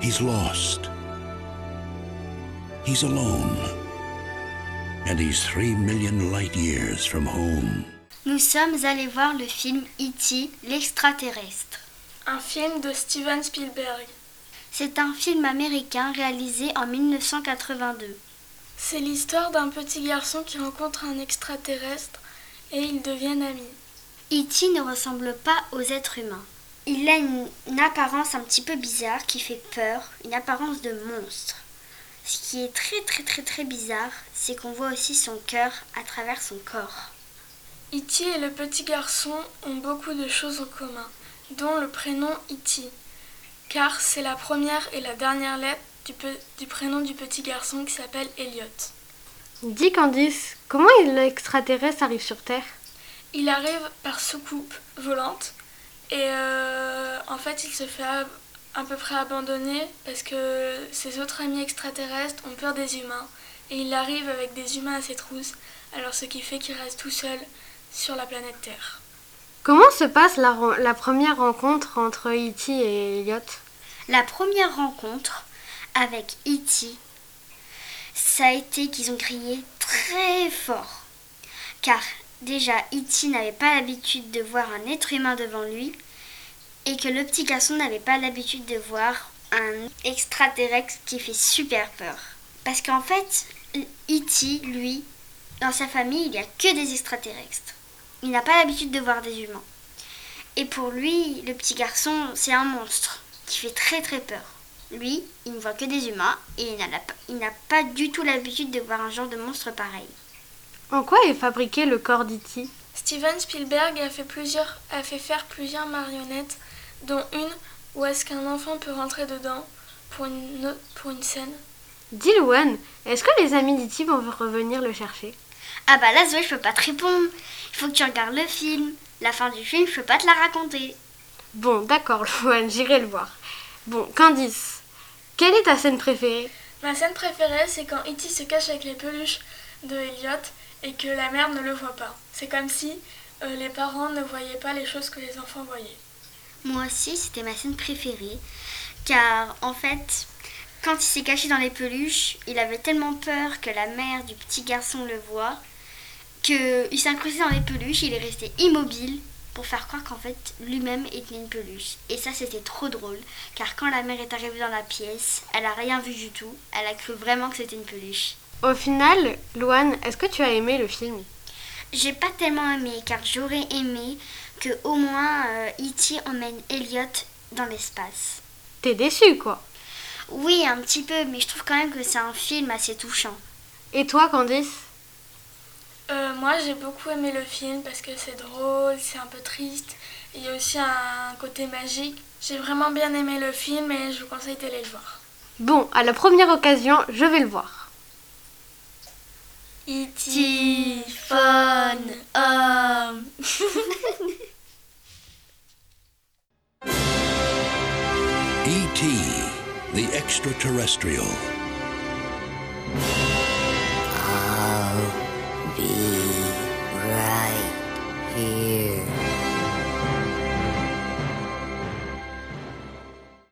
He's lost. He's alone. And he's three million light years from home. Nous sommes allés voir le film E.T. l'extraterrestre. Un film de Steven Spielberg. C'est un film américain réalisé en 1982. C'est l'histoire d'un petit garçon qui rencontre un extraterrestre et ils deviennent amis. E.T. ne ressemble pas aux êtres humains. Il a une, une apparence un petit peu bizarre qui fait peur, une apparence de monstre. Ce qui est très très très très bizarre, c'est qu'on voit aussi son cœur à travers son corps. E.T. et le petit garçon ont beaucoup de choses en commun, dont le prénom E.T. Car c'est la première et la dernière lettre du, pe- du prénom du petit garçon qui s'appelle Elliot. Dis Candice, comment l'extraterrestre arrive sur Terre? Il arrive par soucoupe volante et euh, en fait il se fait à, peu près abandonner parce que ses autres amis extraterrestres ont peur des humains et il arrive avec des humains à ses trousses, alors ce qui fait qu'il reste tout seul sur la planète Terre. Comment se passe la, la première rencontre entre E.T. et Elliot? La première rencontre avec E.T., ça a été qu'ils ont crié très fort. Car déjà, E.T. n'avait pas l'habitude de voir un être humain devant lui et que le petit garçon n'avait pas l'habitude de voir un extraterrestre qui fait super peur. Parce qu'en fait, E.T., lui, dans sa famille, il n'y a que des extraterrestres. Il n'a pas l'habitude de voir des humains. Et pour lui, le petit garçon, c'est un monstre qui fait très très peur. Lui, il ne voit que des humains et il n'a pas du tout l'habitude de voir un genre de monstre pareil. En quoi est fabriqué le corps d'E.T. Steven Spielberg a fait, plusieurs, a fait faire plusieurs marionnettes, dont une où est-ce qu'un enfant peut rentrer dedans pour une, autre- pour une scène. Est-ce que les amis d'E.T. vont revenir le chercher? Ah bah là, Zoé, je peux pas te répondre. Il faut que tu regardes le film. La fin du film, je peux pas te la raconter. Bon, d'accord Louane, j'irai le voir. Bon, Candice, quelle est ta scène préférée? Ma scène préférée, c'est quand E.T. se cache avec les peluches de Elliot et que la mère ne le voit pas. C'est comme si euh, les parents ne voyaient pas les choses que les enfants voyaient. Moi aussi, c'était ma scène préférée. Car en fait, quand il s'est caché dans les peluches, il avait tellement peur que la mère du petit garçon le voit qu'il s'est incrusté dans les peluches, il est resté immobile pour faire croire qu'en fait lui-même était une peluche. Et ça, c'était trop drôle. Car quand la mère est arrivée dans la pièce, elle a rien vu du tout. Elle a cru vraiment que c'était une peluche. Au final, Louane, est-ce que tu as aimé le film? J'ai pas tellement aimé car j'aurais aimé que au moins euh, E.T. emmène Elliot dans l'espace. T'es déçue, quoi. Oui, un petit peu, mais je trouve quand même que c'est un film assez touchant. Et toi, Candice? Euh, moi, j'ai beaucoup aimé le film parce que c'est drôle, c'est un peu triste. Il y a aussi un côté magique. J'ai vraiment bien aimé le film et je vous conseille d'aller le voir. Bon, à la première occasion, je vais le voir. E.T. Fun Home. E.T., E the extraterrestrial.